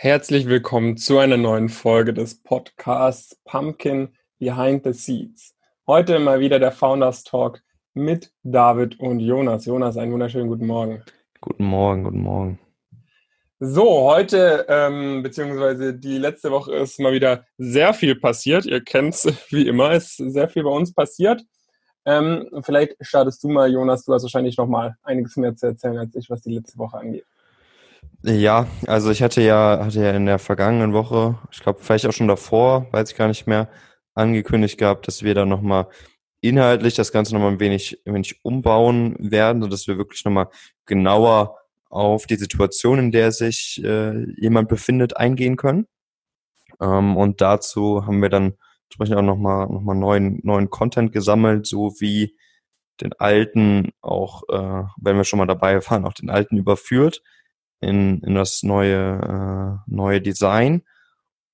Herzlich willkommen zu einer neuen Folge des Podcasts Pumpkin Behind the Seeds. Heute mal wieder der Founders Talk mit David und Jonas. Jonas, einen wunderschönen guten Morgen. Guten Morgen, guten Morgen. So, heute, ähm, beziehungsweise die letzte Woche ist mal wieder sehr viel passiert. Ihr kennt es wie immer, ist sehr viel bei uns passiert. Ähm, vielleicht startest du mal, Jonas, du hast wahrscheinlich noch mal einiges mehr zu erzählen als ich, was die letzte Woche angeht. Ja, also ich hatte ja, hatte ja in der vergangenen Woche, ich glaube vielleicht auch schon davor, weiß ich gar nicht mehr, angekündigt gehabt, dass wir da nochmal inhaltlich das Ganze nochmal ein wenig, ein wenig umbauen werden, sodass wir wirklich nochmal genauer auf die Situation, in der sich äh, jemand befindet, eingehen können. Ähm, und dazu haben wir dann entsprechend auch nochmal noch mal neuen, neuen Content gesammelt, so wie den alten auch, äh, wenn wir schon mal dabei waren, auch den alten überführt in, in das neue, äh, neue Design.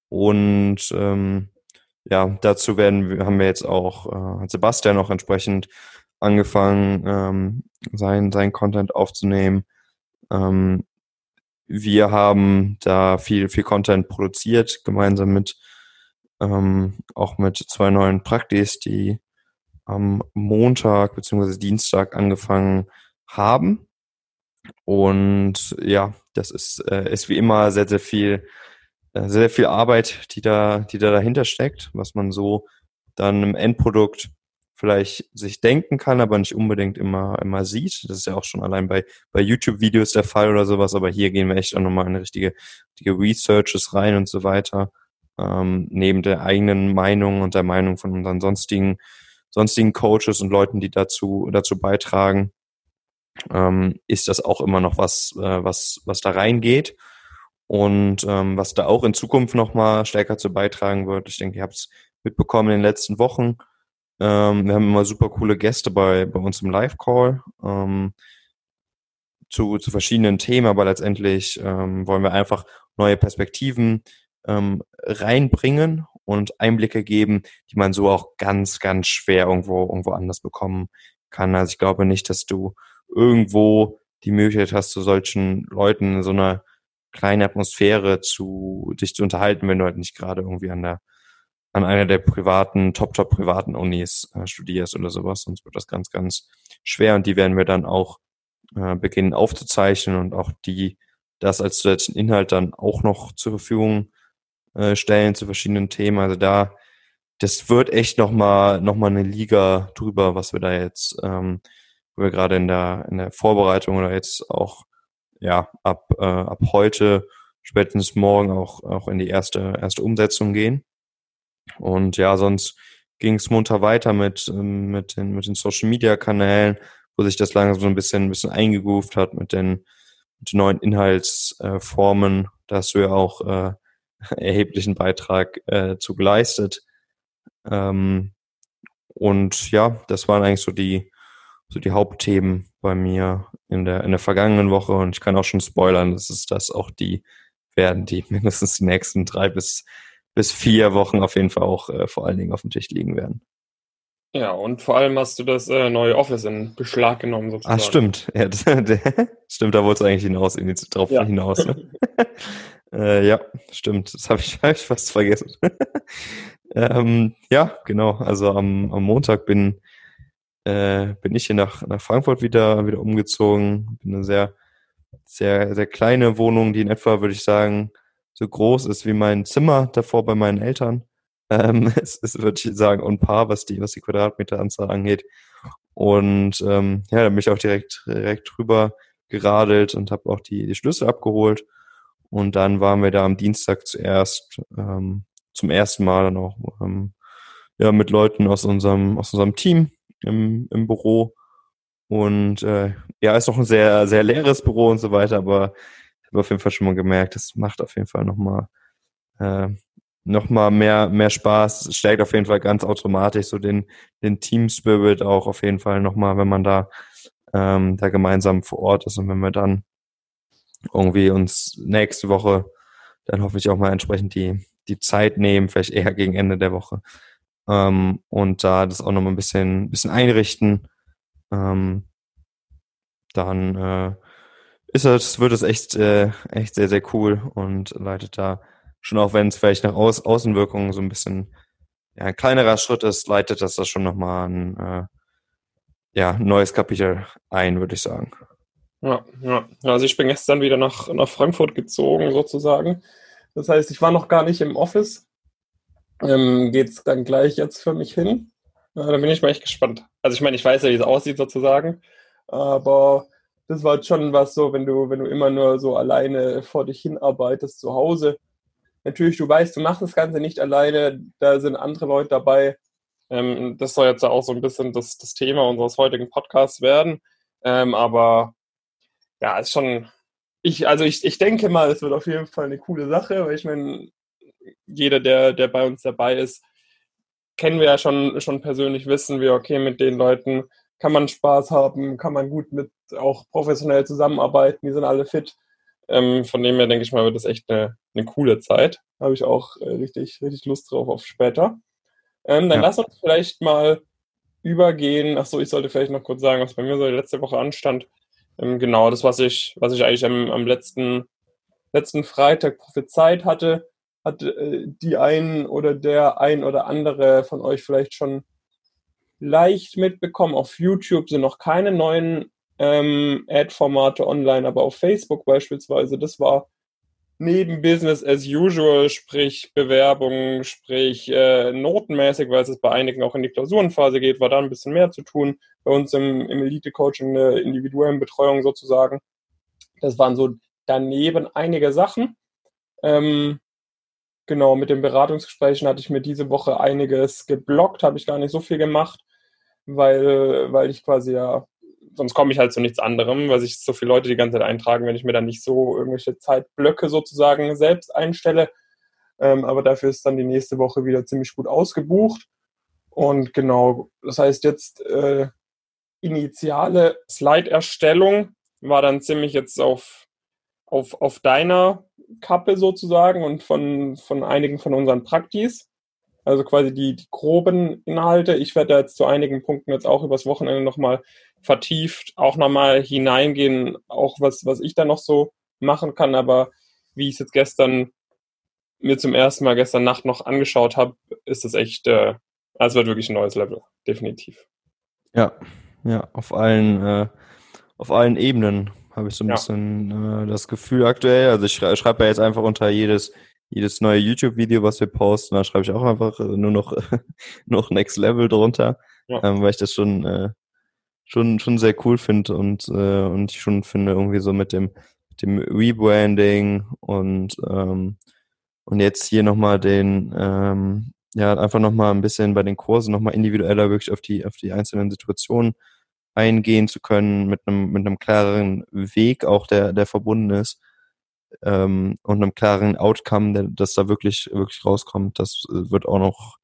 Und ähm, ja, dazu werden wir, haben wir jetzt auch äh, Sebastian auch entsprechend angefangen, ähm, sein, sein Content aufzunehmen. Ähm, wir haben da viel, viel Content produziert, gemeinsam mit ähm, auch mit zwei neuen Praktis, die am Montag beziehungsweise Dienstag angefangen haben. Und ja, das ist, äh, ist wie immer sehr, sehr viel, äh, sehr, sehr viel Arbeit, die da, die da dahinter steckt, was man so dann im Endprodukt vielleicht sich denken kann, aber nicht unbedingt immer, immer sieht. Das ist ja auch schon allein bei, bei YouTube-Videos der Fall oder sowas, aber hier gehen wir echt auch nochmal in richtige, richtige Researches rein und so weiter. Ähm, neben der eigenen Meinung und der Meinung von unseren sonstigen, sonstigen Coaches und Leuten, die dazu, dazu beitragen, ähm, ist das auch immer noch was, äh, was, was da reingeht. Und ähm, was da auch in Zukunft nochmal stärker zu beitragen wird, ich denke, ihr habt es mitbekommen in den letzten Wochen. Ähm, wir haben immer super coole Gäste bei, bei uns im Live-Call ähm, zu, zu verschiedenen Themen, aber letztendlich ähm, wollen wir einfach neue Perspektiven ähm, reinbringen und Einblicke geben, die man so auch ganz, ganz schwer irgendwo, irgendwo anders bekommen kann. Also ich glaube nicht, dass du irgendwo die Möglichkeit hast, zu solchen Leuten in so einer kleinen Atmosphäre zu dich zu unterhalten, wenn du halt nicht gerade irgendwie an der an einer der privaten, top, top privaten Unis äh, studierst oder sowas, sonst wird das ganz, ganz schwer und die werden wir dann auch äh, beginnen aufzuzeichnen und auch die das als zusätzlichen Inhalt dann auch noch zur Verfügung äh, stellen zu verschiedenen Themen. Also da, das wird echt nochmal noch mal eine Liga drüber, was wir da jetzt ähm, wo wir gerade in der, in der Vorbereitung oder jetzt auch ja ab, äh, ab heute, spätestens morgen auch, auch in die erste, erste Umsetzung gehen. Und ja, sonst ging es munter weiter mit, ähm, mit, den, mit den Social Media Kanälen, wo sich das langsam so ein bisschen, ein bisschen eingegroovt hat mit den, mit den neuen Inhaltsformen. Äh, da hast du ja auch äh, erheblichen Beitrag äh, zu geleistet. Ähm, und ja, das waren eigentlich so die, so die Hauptthemen bei mir in der, in der vergangenen Woche und ich kann auch schon spoilern, dass es das auch die werden, die mindestens die nächsten drei bis, bis vier Wochen auf jeden Fall auch äh, vor allen Dingen auf dem Tisch liegen werden. Ja, und vor allem hast du das äh, neue Office in Beschlag genommen sozusagen. Ah, stimmt. Ja, das, stimmt, da wollte es eigentlich hinaus, irgendwie drauf ja. hinaus. Ne? äh, ja, stimmt. Das habe ich, hab ich fast vergessen. ähm, ja, genau. Also am, am Montag bin äh, bin ich hier nach, nach Frankfurt wieder, wieder umgezogen. Bin eine sehr, sehr, sehr kleine Wohnung, die in etwa, würde ich sagen, so groß ist wie mein Zimmer davor bei meinen Eltern. Ähm, es ist, würde ich sagen, on par, was die, was die Quadratmeteranzahl angeht. Und ähm, ja, da bin ich auch direkt, direkt drüber geradelt und habe auch die, die Schlüssel abgeholt. Und dann waren wir da am Dienstag zuerst ähm, zum ersten Mal dann auch ähm, ja, mit Leuten aus unserem, aus unserem Team im, im Büro. Und äh, ja, ist noch ein sehr, sehr leeres Büro und so weiter, aber ich habe auf jeden Fall schon mal gemerkt, das macht auf jeden Fall nochmal äh, noch mehr, mehr Spaß, stärkt auf jeden Fall ganz automatisch so den, den Team Spirit auch auf jeden Fall nochmal, wenn man da, ähm, da gemeinsam vor Ort ist und wenn wir dann irgendwie uns nächste Woche dann hoffentlich auch mal entsprechend die, die Zeit nehmen, vielleicht eher gegen Ende der Woche, ähm, und da das auch nochmal ein bisschen, bisschen einrichten. Ähm, dann äh, ist das, wird es echt, äh, echt sehr, sehr cool und leitet da schon auch wenn es vielleicht nach Aus Außenwirkungen so ein bisschen ja, ein kleinerer Schritt ist, leitet das das schon nochmal ein äh, ja, neues Kapitel ein, würde ich sagen. Ja, ja. Also ich bin gestern wieder nach, nach Frankfurt gezogen, sozusagen. Das heißt, ich war noch gar nicht im Office. Ähm, Geht es dann gleich jetzt für mich hin? Ja, da bin ich mal echt gespannt. Also ich meine, ich weiß ja, wie es aussieht sozusagen, aber das war schon was so, wenn du, wenn du immer nur so alleine vor dich hinarbeitest zu Hause. Natürlich, du weißt, du machst das Ganze nicht alleine, da sind andere Leute dabei. Ähm, das soll jetzt auch so ein bisschen das, das Thema unseres heutigen Podcasts werden. Ähm, aber ja, ist schon, ich, also ich, ich denke mal, es wird auf jeden Fall eine coole Sache, weil ich meine, jeder, der, der bei uns dabei ist, kennen wir ja schon, schon persönlich, wissen wir, okay, mit den Leuten kann man Spaß haben, kann man gut mit auch professionell zusammenarbeiten, die sind alle fit. Ähm, von dem her denke ich mal, wird das echt eine, eine coole Zeit. Habe ich auch äh, richtig, richtig Lust drauf auf später. Ähm, dann ja. lass uns vielleicht mal übergehen. Achso, ich sollte vielleicht noch kurz sagen, was bei mir so letzte Woche anstand. Ähm, genau, das, was ich, was ich eigentlich am, am letzten, letzten Freitag prophezeit hatte, hat äh, die ein oder der ein oder andere von euch vielleicht schon leicht mitbekommen. Auf YouTube sind noch keine neuen ähm, Ad-Formate online, aber auf Facebook beispielsweise, das war neben Business as usual, sprich Bewerbung, sprich äh, notenmäßig, weil es bei einigen auch in die Klausurenphase geht, war da ein bisschen mehr zu tun. Bei uns im, im Elite-Coaching, der individuellen Betreuung sozusagen. Das waren so daneben einige Sachen. Ähm, genau, mit den Beratungsgesprächen hatte ich mir diese Woche einiges geblockt, habe ich gar nicht so viel gemacht, weil, weil ich quasi ja sonst komme ich halt zu nichts anderem, weil sich so viele Leute die ganze Zeit eintragen, wenn ich mir dann nicht so irgendwelche Zeitblöcke sozusagen selbst einstelle. Ähm, aber dafür ist dann die nächste Woche wieder ziemlich gut ausgebucht. Und genau, das heißt jetzt äh, initiale Slide-Erstellung war dann ziemlich jetzt auf, auf, auf deiner Kappe sozusagen und von, von einigen von unseren Praktis. Also quasi die, die groben Inhalte. Ich werde da jetzt zu einigen Punkten jetzt auch übers Wochenende nochmal vertieft auch nochmal hineingehen, auch was, was ich da noch so machen kann. Aber wie ich es jetzt gestern mir zum ersten Mal gestern Nacht noch angeschaut habe, ist das echt, äh, also wird wirklich ein neues Level, definitiv. Ja, ja, auf allen, äh, auf allen Ebenen habe ich so ein ja. bisschen äh, das Gefühl aktuell. Also ich schrei schreibe ja jetzt einfach unter jedes, jedes neue YouTube-Video, was wir posten, da schreibe ich auch einfach nur noch, noch Next Level drunter, ja. ähm, weil ich das schon äh, schon, schon sehr cool finde und, äh, und ich schon finde, irgendwie so mit dem, mit dem Rebranding und, ähm, und jetzt hier nochmal den, ähm, ja, einfach nochmal ein bisschen bei den Kursen nochmal individueller wirklich auf die, auf die einzelnen Situationen eingehen zu können, mit einem, mit einem klareren Weg auch, der, der verbunden ist, ähm, und einem klaren Outcome, der, das da wirklich, wirklich rauskommt. Das äh, wird auch noch,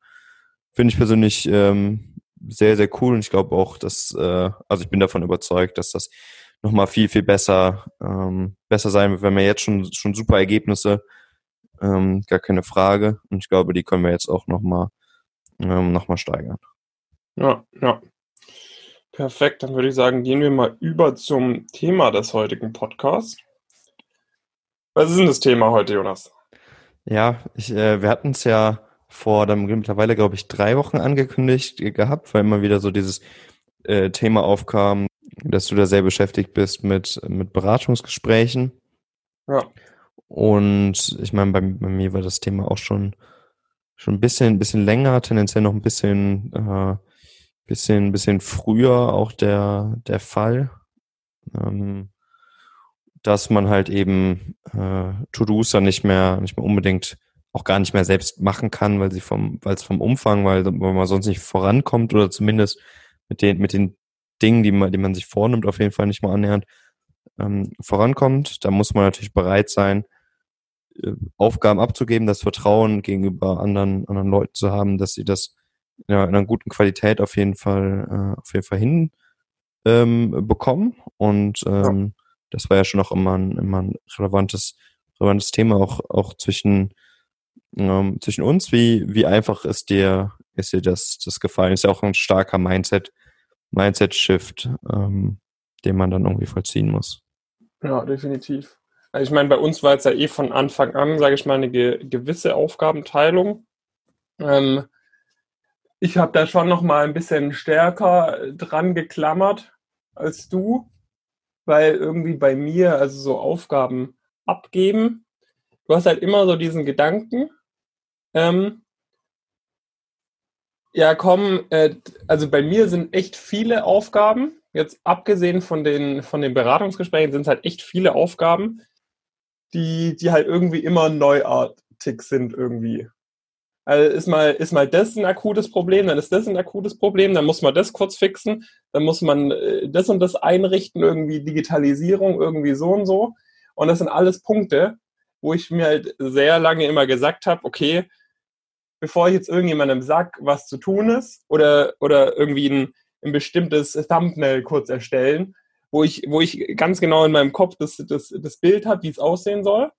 finde ich persönlich, ähm, sehr, sehr cool und ich glaube auch, dass, äh, also ich bin davon überzeugt, dass das nochmal viel, viel besser, ähm, besser sein wird. Wir haben ja jetzt schon, schon super Ergebnisse, ähm, gar keine Frage. Und ich glaube, die können wir jetzt auch nochmal ähm, noch steigern. Ja, ja. Perfekt, dann würde ich sagen, gehen wir mal über zum Thema des heutigen Podcasts. Was ist denn das Thema heute, Jonas? Ja, ich, äh, wir hatten es ja vor dann mittlerweile, glaube ich, drei Wochen angekündigt gehabt, weil immer wieder so dieses äh, Thema aufkam, dass du da sehr beschäftigt bist mit, mit Beratungsgesprächen. Ja. Und ich meine, bei, bei mir war das Thema auch schon, schon ein bisschen, ein bisschen länger, tendenziell noch ein bisschen, äh, bisschen, bisschen früher auch der, der Fall. Ähm, dass man halt eben äh, To-Dos dann nicht mehr, nicht mehr unbedingt auch gar nicht mehr selbst machen kann, weil sie vom, weil es vom Umfang, weil, weil man sonst nicht vorankommt oder zumindest mit den, mit den Dingen, die man, die man sich vornimmt, auf jeden Fall nicht mal annähernd ähm, vorankommt. Da muss man natürlich bereit sein, äh, Aufgaben abzugeben, das Vertrauen gegenüber anderen, anderen Leuten zu haben, dass sie das ja, in einer guten Qualität auf jeden Fall, äh, auf jeden Fall hin ähm, bekommen. Und ähm, ja. das war ja schon auch immer ein, immer ein relevantes, relevantes Thema, auch, auch zwischen ähm, zwischen uns, wie, wie einfach ist dir, ist dir das, das gefallen? Ist ja auch ein starker Mindset, Mindset-Shift, ähm, den man dann irgendwie vollziehen muss. Ja, definitiv. Also ich meine, bei uns war jetzt ja eh von Anfang an, sage ich mal, eine ge gewisse Aufgabenteilung. Ähm, ich habe da schon noch mal ein bisschen stärker dran geklammert als du, weil irgendwie bei mir, also so Aufgaben abgeben, du hast halt immer so diesen Gedanken, ähm, ja, komm, äh, also bei mir sind echt viele Aufgaben. Jetzt abgesehen von den, von den Beratungsgesprächen sind es halt echt viele Aufgaben, die, die halt irgendwie immer neuartig sind irgendwie. Also ist mal, ist mal das ein akutes Problem, dann ist das ein akutes Problem, dann muss man das kurz fixen, dann muss man äh, das und das einrichten, irgendwie Digitalisierung, irgendwie so und so. Und das sind alles Punkte, wo ich mir halt sehr lange immer gesagt habe, okay, bevor ich jetzt irgendjemandem sag, was zu tun ist oder, oder irgendwie ein, ein bestimmtes Thumbnail kurz erstellen, wo ich, wo ich ganz genau in meinem Kopf das, das, das Bild habe, wie es aussehen soll.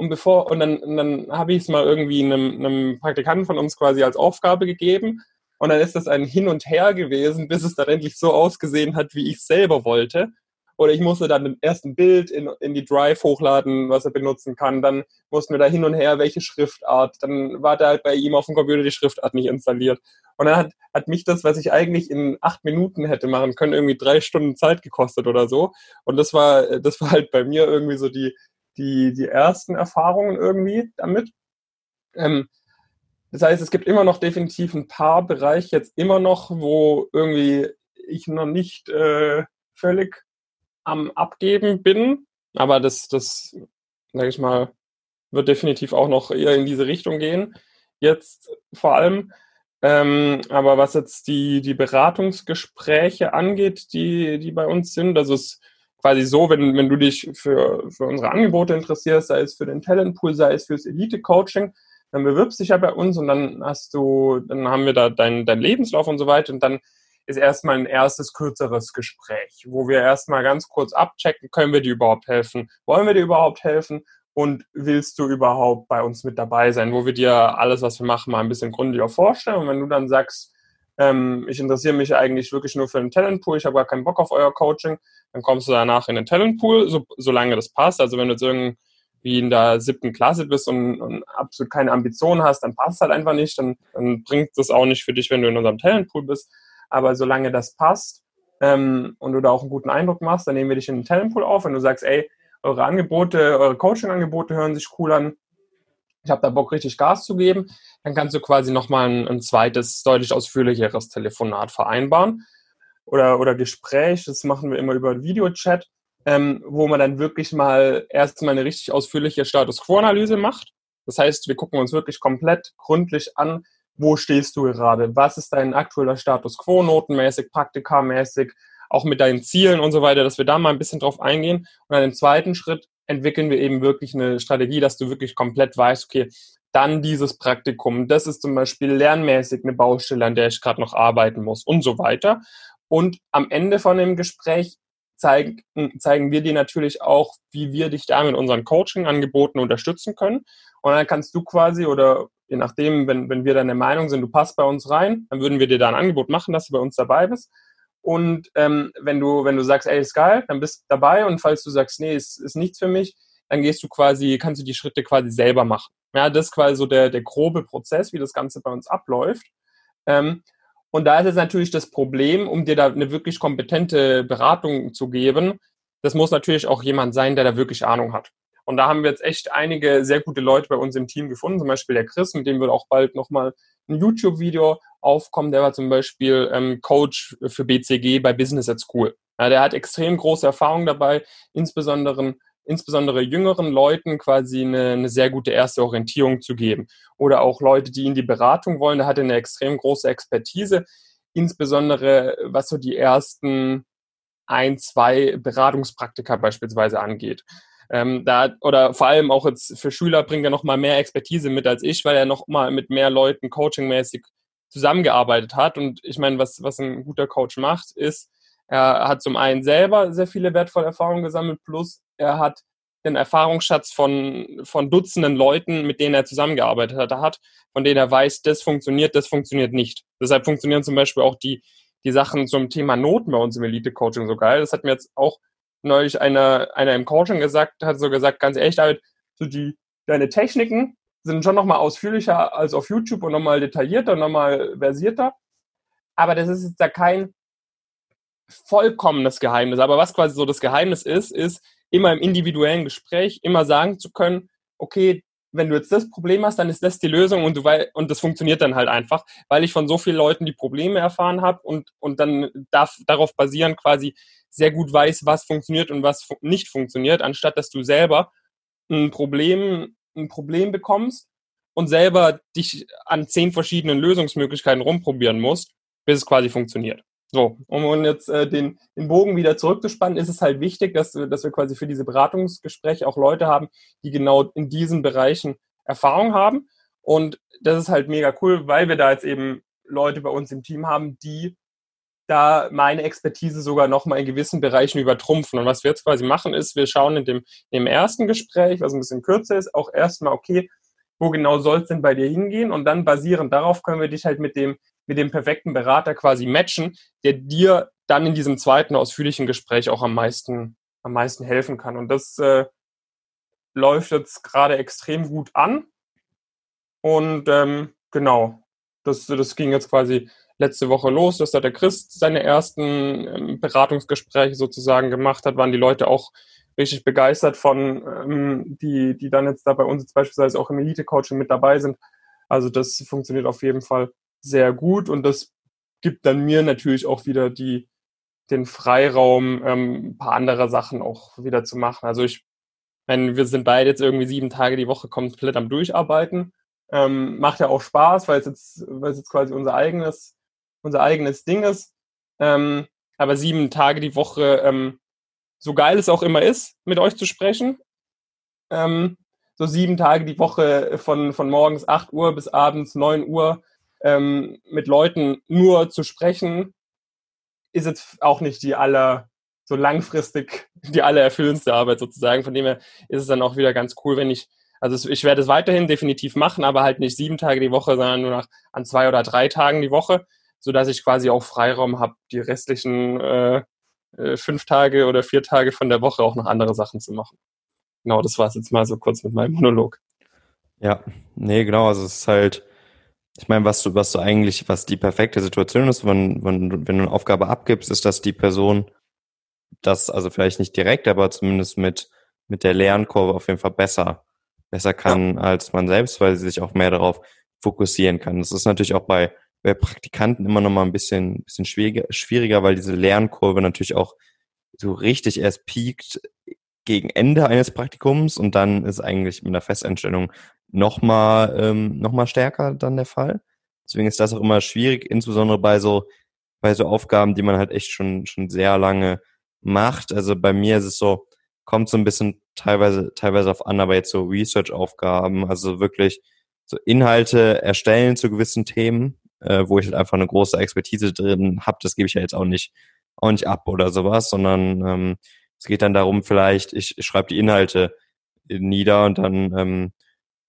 Und bevor, und dann, dann habe ich es mal irgendwie einem, einem Praktikanten von uns quasi als Aufgabe gegeben. Und dann ist das ein Hin und Her gewesen, bis es dann endlich so ausgesehen hat, wie ich es selber wollte. Oder ich musste dann erst ein Bild in, in die Drive hochladen, was er benutzen kann. Dann mussten wir da hin und her, welche Schriftart. Dann war da halt bei ihm auf dem Computer die Schriftart nicht installiert. Und dann hat, hat mich das, was ich eigentlich in acht Minuten hätte machen können, irgendwie drei Stunden Zeit gekostet oder so. Und das war, das war halt bei mir irgendwie so die, die, die ersten Erfahrungen irgendwie damit. Ähm, das heißt, es gibt immer noch definitiv ein paar Bereiche jetzt immer noch, wo irgendwie ich noch nicht äh, völlig am Abgeben bin. Aber das, das, sage ich mal, wird definitiv auch noch eher in diese Richtung gehen. Jetzt vor allem. Ähm, aber was jetzt die, die Beratungsgespräche angeht, die, die bei uns sind, also es quasi so, wenn, wenn du dich für, für unsere Angebote interessierst, sei es für den Talentpool, sei es fürs Elite-Coaching, dann bewirbst dich ja bei uns und dann hast du, dann haben wir da deinen dein Lebenslauf und so weiter und dann ist erstmal ein erstes kürzeres Gespräch, wo wir erstmal ganz kurz abchecken, können wir dir überhaupt helfen? Wollen wir dir überhaupt helfen? Und willst du überhaupt bei uns mit dabei sein, wo wir dir alles, was wir machen, mal ein bisschen gründlicher vorstellen? Und wenn du dann sagst, ähm, ich interessiere mich eigentlich wirklich nur für den Talentpool, ich habe gar keinen Bock auf euer Coaching, dann kommst du danach in den Talentpool, so, solange das passt. Also wenn du jetzt irgendwie in der siebten Klasse bist und, und absolut keine Ambitionen hast, dann passt es halt einfach nicht, dann, dann bringt es auch nicht für dich, wenn du in unserem Talentpool bist. Aber solange das passt ähm, und du da auch einen guten Eindruck machst, dann nehmen wir dich in den Talentpool auf. Wenn du sagst, ey, eure Angebote, eure Coaching-Angebote hören sich cool an, ich habe da Bock, richtig Gas zu geben, dann kannst du quasi nochmal ein, ein zweites, deutlich ausführlicheres Telefonat vereinbaren oder, oder Gespräch. Das machen wir immer über Videochat, ähm, wo man dann wirklich mal erstmal eine richtig ausführliche Status Quo-Analyse macht. Das heißt, wir gucken uns wirklich komplett gründlich an, wo stehst du gerade? Was ist dein aktueller Status quo, notenmäßig, praktikamäßig, auch mit deinen Zielen und so weiter, dass wir da mal ein bisschen drauf eingehen. Und dann im zweiten Schritt entwickeln wir eben wirklich eine Strategie, dass du wirklich komplett weißt, okay, dann dieses Praktikum, das ist zum Beispiel lernmäßig eine Baustelle, an der ich gerade noch arbeiten muss und so weiter. Und am Ende von dem Gespräch zeigen, zeigen wir dir natürlich auch, wie wir dich da mit unseren Coaching-Angeboten unterstützen können. Und dann kannst du quasi oder je nachdem, wenn, wenn wir deine Meinung sind, du passt bei uns rein, dann würden wir dir da ein Angebot machen, dass du bei uns dabei bist. Und ähm, wenn du, wenn du sagst, ey, ist geil, dann bist du dabei. Und falls du sagst, nee, ist, ist nichts für mich, dann gehst du quasi, kannst du die Schritte quasi selber machen. Ja, das ist quasi so der, der grobe Prozess, wie das Ganze bei uns abläuft. Ähm, und da ist es natürlich das Problem, um dir da eine wirklich kompetente Beratung zu geben, das muss natürlich auch jemand sein, der da wirklich Ahnung hat. Und da haben wir jetzt echt einige sehr gute Leute bei uns im Team gefunden, zum Beispiel der Chris, mit dem wird auch bald nochmal ein YouTube-Video aufkommen. Der war zum Beispiel ähm, Coach für BCG bei Business at School. Ja, der hat extrem große Erfahrung dabei, insbesondere insbesondere jüngeren Leuten quasi eine, eine, sehr gute erste Orientierung zu geben. Oder auch Leute, die in die Beratung wollen, da hat er eine extrem große Expertise, insbesondere was so die ersten ein, zwei Beratungspraktika beispielsweise angeht. Ähm, da, oder vor allem auch jetzt für Schüler bringt er noch mal mehr Expertise mit als ich, weil er noch mal mit mehr Leuten coachingmäßig zusammengearbeitet hat. Und ich meine, was, was ein guter Coach macht, ist, er hat zum einen selber sehr viele wertvolle Erfahrungen gesammelt, plus er hat den Erfahrungsschatz von, von Dutzenden Leuten, mit denen er zusammengearbeitet hat, hat, von denen er weiß, das funktioniert, das funktioniert nicht. Deshalb funktionieren zum Beispiel auch die, die Sachen zum Thema Noten bei uns im Elite-Coaching so geil. Das hat mir jetzt auch neulich einer, einer im Coaching gesagt, hat so gesagt, ganz ehrlich, David, so die, deine Techniken sind schon nochmal ausführlicher als auf YouTube und nochmal detaillierter, nochmal versierter. Aber das ist jetzt ja kein vollkommenes Geheimnis. Aber was quasi so das Geheimnis ist, ist immer im individuellen Gespräch immer sagen zu können, okay, wenn du jetzt das Problem hast, dann ist das die Lösung und du weil, und das funktioniert dann halt einfach, weil ich von so vielen Leuten die Probleme erfahren habe und, und dann darf, darauf basieren quasi sehr gut weiß, was funktioniert und was nicht funktioniert, anstatt dass du selber ein Problem, ein Problem bekommst und selber dich an zehn verschiedenen Lösungsmöglichkeiten rumprobieren musst, bis es quasi funktioniert. So, um jetzt äh, den, den Bogen wieder zurückzuspannen, ist es halt wichtig, dass, dass wir quasi für diese Beratungsgespräche auch Leute haben, die genau in diesen Bereichen Erfahrung haben. Und das ist halt mega cool, weil wir da jetzt eben Leute bei uns im Team haben, die da meine Expertise sogar noch mal in gewissen Bereichen übertrumpfen. Und was wir jetzt quasi machen, ist, wir schauen in dem, in dem ersten Gespräch, was ein bisschen kürzer ist, auch erstmal, okay, wo genau soll es denn bei dir hingehen? Und dann basierend darauf können wir dich halt mit dem mit dem perfekten Berater quasi matchen, der dir dann in diesem zweiten ausführlichen Gespräch auch am meisten, am meisten helfen kann. Und das äh, läuft jetzt gerade extrem gut an. Und ähm, genau, das, das ging jetzt quasi letzte Woche los, dass da der Christ seine ersten ähm, Beratungsgespräche sozusagen gemacht hat, waren die Leute auch richtig begeistert von, ähm, die, die dann jetzt da bei uns jetzt beispielsweise auch im Elite-Coaching mit dabei sind. Also das funktioniert auf jeden Fall sehr gut und das gibt dann mir natürlich auch wieder die, den Freiraum, ähm, ein paar andere Sachen auch wieder zu machen. Also ich meine, wir sind beide jetzt irgendwie sieben Tage die Woche komplett am Durcharbeiten. Ähm, macht ja auch Spaß, weil es jetzt, weil es jetzt quasi unser eigenes, unser eigenes Ding ist. Ähm, aber sieben Tage die Woche, ähm, so geil es auch immer ist, mit euch zu sprechen, ähm, so sieben Tage die Woche von, von morgens 8 Uhr bis abends 9 Uhr ähm, mit Leuten nur zu sprechen, ist jetzt auch nicht die aller, so langfristig die aller erfüllendste Arbeit sozusagen. Von dem her ist es dann auch wieder ganz cool, wenn ich, also ich werde es weiterhin definitiv machen, aber halt nicht sieben Tage die Woche, sondern nur noch an zwei oder drei Tagen die Woche, so dass ich quasi auch Freiraum habe, die restlichen äh, äh, fünf Tage oder vier Tage von der Woche auch noch andere Sachen zu machen. Genau, das war es jetzt mal so kurz mit meinem Monolog. Ja, nee, genau, also es ist halt, ich meine, was du, was du eigentlich, was die perfekte Situation ist, wenn, wenn, wenn du eine Aufgabe abgibst, ist, dass die Person das, also vielleicht nicht direkt, aber zumindest mit, mit der Lernkurve auf jeden Fall besser, besser kann ja. als man selbst, weil sie sich auch mehr darauf fokussieren kann. Das ist natürlich auch bei, bei Praktikanten immer noch mal ein bisschen, bisschen schwieriger, schwieriger, weil diese Lernkurve natürlich auch so richtig erst piekt gegen Ende eines Praktikums und dann ist eigentlich mit einer Festeinstellung nochmal ähm, noch mal stärker dann der Fall. Deswegen ist das auch immer schwierig, insbesondere bei so, bei so Aufgaben, die man halt echt schon, schon sehr lange macht. Also bei mir ist es so, kommt so ein bisschen teilweise, teilweise auf an, aber jetzt so Research-Aufgaben, also wirklich so Inhalte erstellen zu gewissen Themen, äh, wo ich halt einfach eine große Expertise drin habe, das gebe ich ja jetzt auch nicht, auch nicht ab oder sowas, sondern ähm, es geht dann darum, vielleicht, ich, ich schreibe die Inhalte nieder und dann ähm,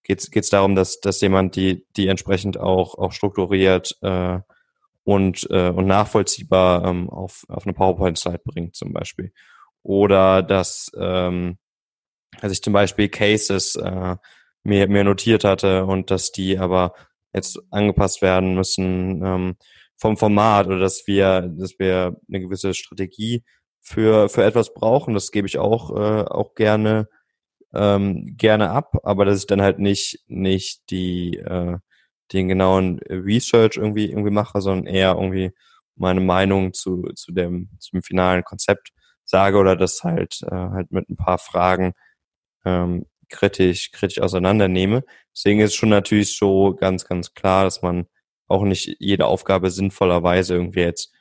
geht es darum, dass, dass jemand die, die entsprechend auch, auch strukturiert äh, und, äh, und nachvollziehbar ähm, auf, auf eine PowerPoint-Slide bringt zum Beispiel. Oder dass, ähm, dass ich zum Beispiel Cases äh, mir, mir notiert hatte und dass die aber jetzt angepasst werden müssen ähm, vom Format oder dass wir, dass wir eine gewisse Strategie für, für etwas brauchen. Das gebe ich auch, äh, auch gerne ähm, gerne ab, aber dass ich dann halt nicht, nicht die, äh, den genauen Research irgendwie, irgendwie mache, sondern eher irgendwie meine Meinung zu, zu dem, zum finalen Konzept sage oder das halt, äh, halt mit ein paar Fragen ähm, kritisch, kritisch auseinandernehme. Deswegen ist schon natürlich so ganz, ganz klar, dass man auch nicht jede Aufgabe sinnvollerweise irgendwie jetzt,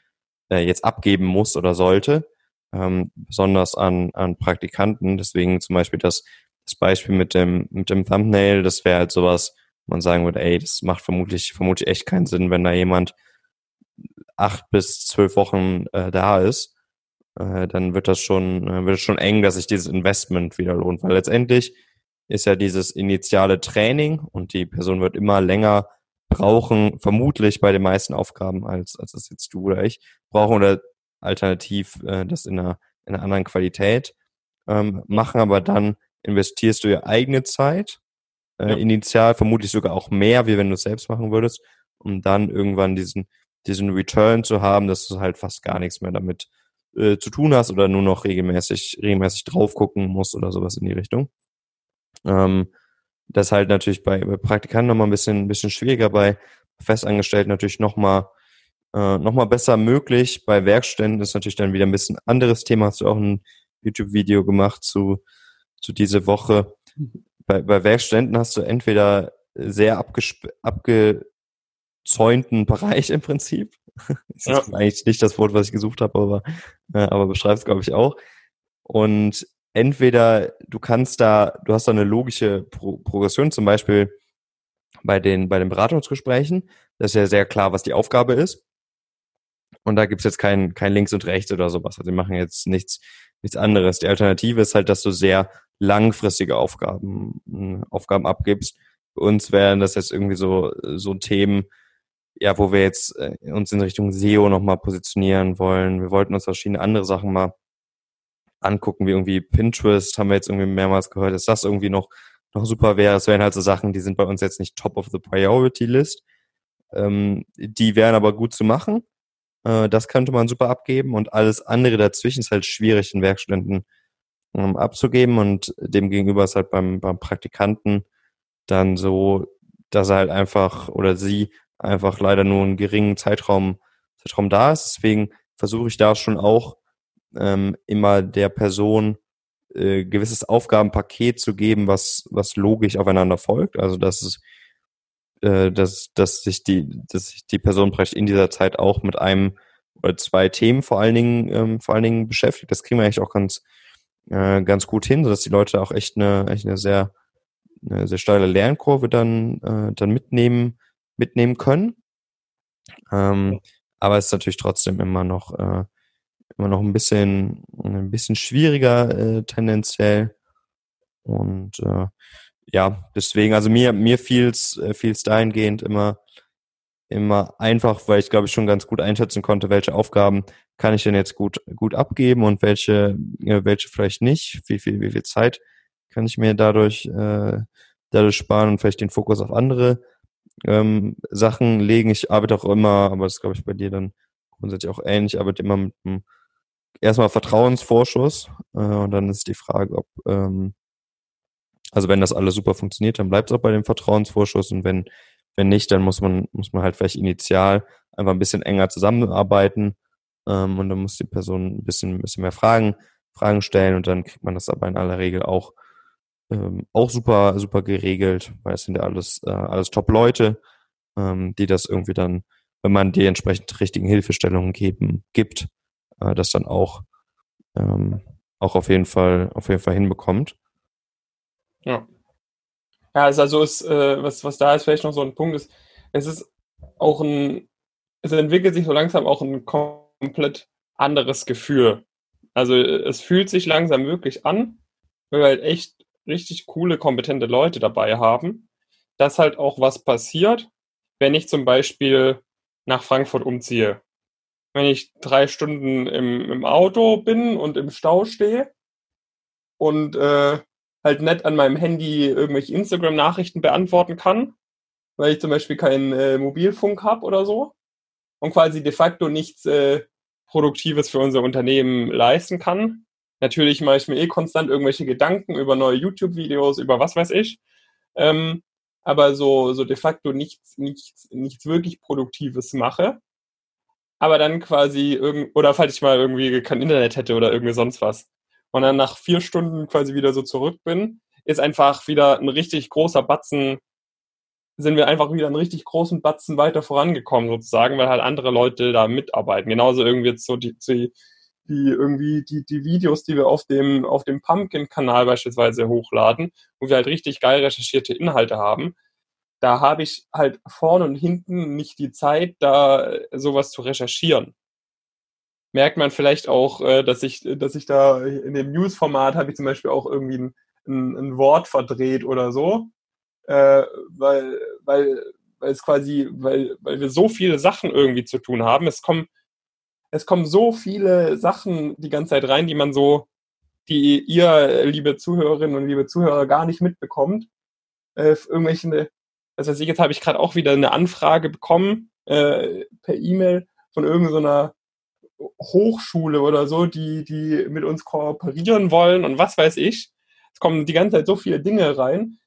äh, jetzt abgeben muss oder sollte ähm, besonders an, an Praktikanten. Deswegen zum Beispiel das, das Beispiel mit dem, mit dem Thumbnail, das wäre halt sowas, man sagen würde, ey, das macht vermutlich, vermutlich echt keinen Sinn, wenn da jemand acht bis zwölf Wochen äh, da ist, äh, dann wird das schon, äh, wird es schon eng, dass sich dieses Investment wieder lohnt, weil letztendlich ist ja dieses initiale Training und die Person wird immer länger brauchen, vermutlich bei den meisten Aufgaben, als, als es jetzt du oder ich brauchen oder alternativ äh, das in einer, in einer anderen Qualität, ähm, machen aber dann investierst du ja eigene Zeit, äh, ja. initial vermutlich sogar auch mehr, wie wenn du es selbst machen würdest, um dann irgendwann diesen, diesen Return zu haben, dass du halt fast gar nichts mehr damit äh, zu tun hast oder nur noch regelmäßig, regelmäßig drauf gucken musst oder sowas in die Richtung. Ähm, das ist halt natürlich bei, bei Praktikanten nochmal ein bisschen, ein bisschen schwieriger, bei Festangestellten natürlich nochmal äh, noch mal besser möglich. Bei Werkständen ist natürlich dann wieder ein bisschen anderes Thema. Hast du auch ein YouTube-Video gemacht zu, zu diese Woche. Bei, bei Werkständen hast du entweder sehr abgezäunten Bereich im Prinzip. das ja. ist eigentlich nicht das Wort, was ich gesucht habe, aber, äh, aber beschreibt es, glaube ich, auch. Und entweder du kannst da, du hast da eine logische Pro Progression, zum Beispiel bei den, bei den Beratungsgesprächen. Das ist ja sehr klar, was die Aufgabe ist. Und da gibt's jetzt kein, kein Links und Rechts oder sowas. Also die machen jetzt nichts, nichts anderes. Die Alternative ist halt, dass du sehr langfristige Aufgaben, hm, Aufgaben abgibst. Für uns wären das jetzt irgendwie so, so Themen, ja, wo wir jetzt äh, uns in Richtung SEO nochmal positionieren wollen. Wir wollten uns verschiedene andere Sachen mal angucken, wie irgendwie Pinterest, haben wir jetzt irgendwie mehrmals gehört, dass das irgendwie noch, noch super wäre. Es wären halt so Sachen, die sind bei uns jetzt nicht top of the priority list. Ähm, die wären aber gut zu machen. Äh, das könnte man super abgeben und alles andere dazwischen ist halt schwierig in Werkstätten ähm, abzugeben und dem gegenüber ist halt beim, beim Praktikanten dann so, dass er halt einfach oder sie einfach leider nur einen geringen Zeitraum, Zeitraum da ist. Deswegen versuche ich da schon auch ähm, immer der Person äh, gewisses Aufgabenpaket zu geben, was, was logisch aufeinander folgt. Also dass es äh, dass, dass sich die, dass sich die Person praktisch in dieser Zeit auch mit einem oder zwei Themen vor allen Dingen, ähm, vor allen Dingen beschäftigt. Das kriegen wir eigentlich auch ganz, äh, ganz gut hin, sodass die Leute auch echt eine, echt eine sehr, eine sehr steile Lernkurve dann, äh, dann mitnehmen, mitnehmen können. Ähm, aber es ist natürlich trotzdem immer noch, äh, immer noch ein bisschen, ein bisschen schwieriger äh, tendenziell. Und äh, ja, deswegen, also mir, mir fiel's, äh, fiel's dahingehend immer, immer einfach, weil ich glaube ich schon ganz gut einschätzen konnte, welche Aufgaben kann ich denn jetzt gut, gut abgeben und welche, äh, welche vielleicht nicht, wie viel, wie viel Zeit kann ich mir dadurch, äh, dadurch sparen und vielleicht den Fokus auf andere ähm, Sachen legen. Ich arbeite auch immer, aber das glaube ich bei dir dann grundsätzlich auch ähnlich, ich arbeite immer mit einem erstmal Vertrauensvorschuss äh, und dann ist die Frage, ob ähm, also wenn das alles super funktioniert, dann bleibt es auch bei dem Vertrauensvorschuss und wenn, wenn nicht, dann muss man, muss man halt vielleicht initial einfach ein bisschen enger zusammenarbeiten ähm, und dann muss die Person ein bisschen, ein bisschen mehr Fragen, Fragen stellen und dann kriegt man das aber in aller Regel auch, ähm, auch super, super geregelt, weil es sind ja alles, äh, alles Top-Leute, ähm, die das irgendwie dann, wenn man die entsprechend richtigen Hilfestellungen geben, gibt, äh, das dann auch, ähm, auch auf jeden Fall, auf jeden Fall hinbekommt. Ja. Ja, es also ist, äh, was, was da ist vielleicht noch so ein Punkt ist, es ist auch ein, es entwickelt sich so langsam auch ein komplett anderes Gefühl. Also es fühlt sich langsam wirklich an, weil wir halt echt richtig coole, kompetente Leute dabei haben, dass halt auch was passiert, wenn ich zum Beispiel nach Frankfurt umziehe. Wenn ich drei Stunden im, im Auto bin und im Stau stehe und äh, halt nicht an meinem Handy irgendwelche Instagram-Nachrichten beantworten kann, weil ich zum Beispiel keinen äh, Mobilfunk habe oder so und quasi de facto nichts äh, Produktives für unser Unternehmen leisten kann. Natürlich mache ich mir eh konstant irgendwelche Gedanken über neue YouTube-Videos, über was weiß ich. Ähm, aber so, so de facto nichts, nichts, nichts wirklich Produktives mache. Aber dann quasi irgend, oder falls ich mal irgendwie kein Internet hätte oder irgendwie sonst was und dann nach vier Stunden quasi wieder so zurück bin, ist einfach wieder ein richtig großer Batzen, sind wir einfach wieder einen richtig großen Batzen weiter vorangekommen sozusagen, weil halt andere Leute da mitarbeiten. Genauso irgendwie jetzt so die, die, die irgendwie die, die Videos, die wir auf dem, auf dem Pumpkin-Kanal beispielsweise hochladen, wo wir halt richtig geil recherchierte Inhalte haben. Da habe ich halt vorne und hinten nicht die Zeit, da sowas zu recherchieren merkt man vielleicht auch, äh, dass ich, dass ich da in dem News-Format habe ich zum Beispiel auch irgendwie ein, ein, ein Wort verdreht oder so, äh, weil, weil, weil es quasi, weil, weil wir so viele Sachen irgendwie zu tun haben. Es kommen, es kommen so viele Sachen die ganze Zeit rein, die man so, die ihr, liebe Zuhörerinnen und liebe Zuhörer, gar nicht mitbekommt. Äh, irgendwelche, weiß ich, jetzt habe ich gerade auch wieder eine Anfrage bekommen äh, per E-Mail von irgendeiner Hochschule oder so, die, die mit uns kooperieren wollen und was weiß ich. Es kommen die ganze Zeit so viele Dinge rein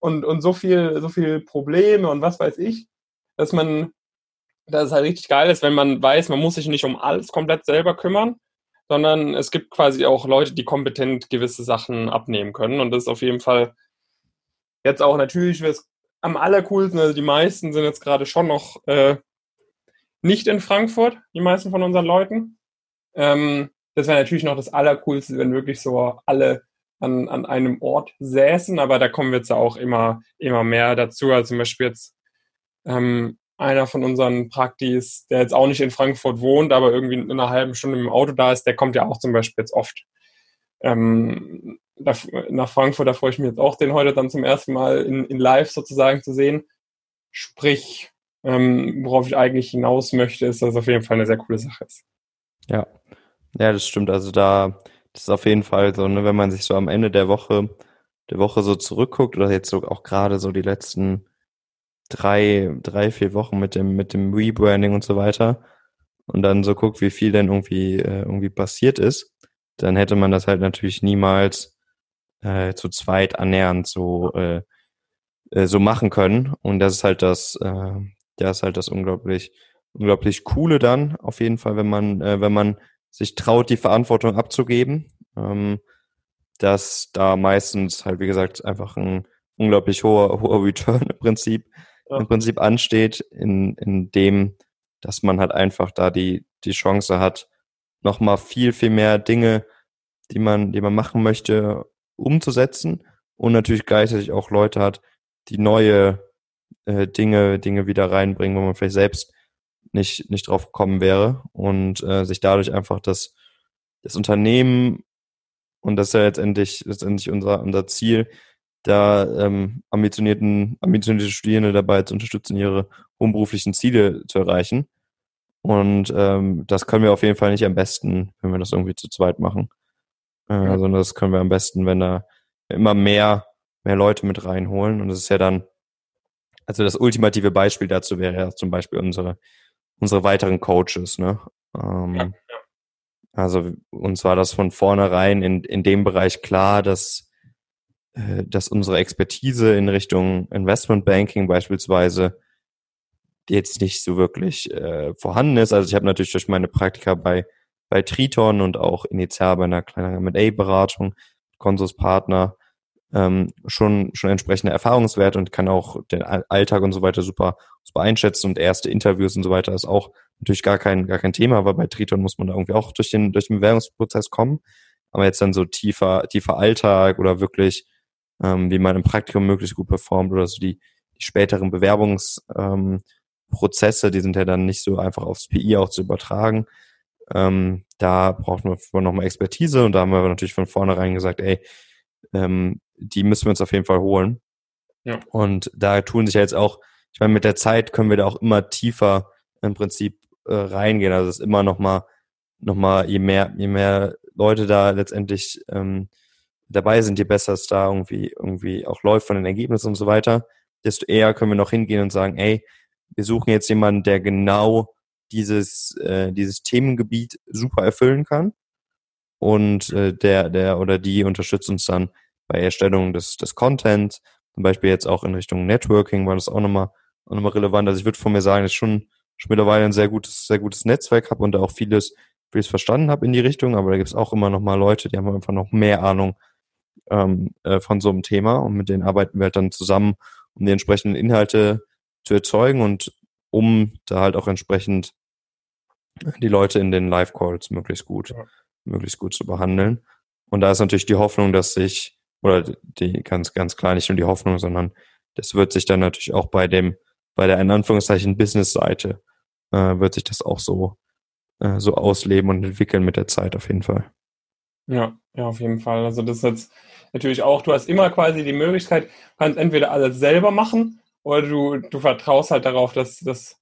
und, und so viel, so viel Probleme und was weiß ich, dass man, dass es halt richtig geil ist, wenn man weiß, man muss sich nicht um alles komplett selber kümmern, sondern es gibt quasi auch Leute, die kompetent gewisse Sachen abnehmen können. Und das ist auf jeden Fall jetzt auch natürlich am allercoolsten. Also die meisten sind jetzt gerade schon noch äh, nicht in Frankfurt, die meisten von unseren Leuten. Ähm, das wäre natürlich noch das Allercoolste, wenn wirklich so alle an, an einem Ort säßen, aber da kommen wir jetzt auch immer, immer mehr dazu. Also zum Beispiel jetzt ähm, einer von unseren Praktis, der jetzt auch nicht in Frankfurt wohnt, aber irgendwie in einer halben Stunde im Auto da ist, der kommt ja auch zum Beispiel jetzt oft ähm, nach Frankfurt. Da freue ich mich jetzt auch, den heute dann zum ersten Mal in, in live sozusagen zu sehen. Sprich, ähm, worauf ich eigentlich hinaus möchte, ist, dass es auf jeden Fall eine sehr coole Sache ist. Ja, ja, das stimmt. Also da, das ist auf jeden Fall so, ne, wenn man sich so am Ende der Woche, der Woche so zurückguckt oder jetzt so auch gerade so die letzten drei, drei, vier Wochen mit dem, mit dem Rebranding und so weiter und dann so guckt, wie viel denn irgendwie, äh, irgendwie passiert ist, dann hätte man das halt natürlich niemals äh, zu zweit annähernd so, äh, äh, so machen können. Und das ist halt das, äh, das ist halt das unglaublich, unglaublich coole dann, auf jeden Fall, wenn man, äh, wenn man sich traut, die Verantwortung abzugeben. Ähm, dass da meistens halt, wie gesagt, einfach ein unglaublich hoher, hoher Return im Prinzip ja. im Prinzip ansteht, in, in dem, dass man halt einfach da die, die Chance hat, nochmal viel, viel mehr Dinge, die man, die man machen möchte, umzusetzen und natürlich gleichzeitig auch Leute hat, die neue äh, Dinge, Dinge wieder reinbringen, wo man vielleicht selbst nicht, nicht drauf gekommen wäre und äh, sich dadurch einfach das, das Unternehmen und das ist ja letztendlich, letztendlich unser, unser Ziel, da ähm, ambitionierten, ambitionierte Studierende dabei zu unterstützen, ihre hohen Ziele zu erreichen. Und ähm, das können wir auf jeden Fall nicht am besten, wenn wir das irgendwie zu zweit machen. Äh, ja. Sondern das können wir am besten, wenn da immer mehr, mehr Leute mit reinholen. Und das ist ja dann, also das ultimative Beispiel dazu wäre ja zum Beispiel unsere, unsere weiteren Coaches, ne? Ähm, ja. Also uns war das von vornherein in, in dem Bereich klar, dass äh, dass unsere Expertise in Richtung Investment Banking beispielsweise jetzt nicht so wirklich äh, vorhanden ist. Also ich habe natürlich durch meine Praktika bei, bei Triton und auch initial bei einer kleinen M&A-Beratung, Konsuspartner, ähm, schon, schon entsprechende Erfahrungswerte und kann auch den Alltag und so weiter super, super einschätzen und erste Interviews und so weiter ist auch natürlich gar kein, gar kein Thema, weil bei Triton muss man da irgendwie auch durch den, durch den Bewerbungsprozess kommen. Aber jetzt dann so tiefer, tiefer Alltag oder wirklich ähm, wie man im Praktikum möglichst gut performt oder so die, die späteren Bewerbungsprozesse, ähm, die sind ja dann nicht so einfach aufs PI auch zu übertragen. Ähm, da braucht man nochmal Expertise und da haben wir natürlich von vornherein gesagt, ey, ähm, die müssen wir uns auf jeden Fall holen. Ja. Und da tun sich ja jetzt auch, ich meine, mit der Zeit können wir da auch immer tiefer im Prinzip äh, reingehen. Also es ist immer noch mal, noch mal, je mehr, je mehr Leute da letztendlich ähm, dabei sind, je besser es da irgendwie, irgendwie auch läuft von den Ergebnissen und so weiter, desto eher können wir noch hingehen und sagen, ey, wir suchen jetzt jemanden, der genau dieses, äh, dieses Themengebiet super erfüllen kann. Und äh, der, der oder die unterstützt uns dann bei Erstellung des, des Content, zum Beispiel jetzt auch in Richtung Networking war das auch nochmal, auch nochmal relevant. Also ich würde von mir sagen, dass ich schon, schon mittlerweile ein sehr gutes, sehr gutes Netzwerk habe und da auch vieles, vieles verstanden habe in die Richtung, aber da gibt es auch immer noch mal Leute, die haben einfach noch mehr Ahnung ähm, äh, von so einem Thema und mit denen arbeiten wir halt dann zusammen, um die entsprechenden Inhalte zu erzeugen und um da halt auch entsprechend die Leute in den Live-Calls möglichst gut, ja. möglichst gut zu behandeln. Und da ist natürlich die Hoffnung, dass sich, oder die ganz, ganz klar nicht nur die Hoffnung, sondern das wird sich dann natürlich auch bei dem, bei der in Anführungszeichen Business-Seite, äh, wird sich das auch so, äh, so ausleben und entwickeln mit der Zeit auf jeden Fall. Ja, ja, auf jeden Fall. Also das ist jetzt natürlich auch, du hast immer quasi die Möglichkeit, du kannst entweder alles selber machen oder du, du vertraust halt darauf, dass, dass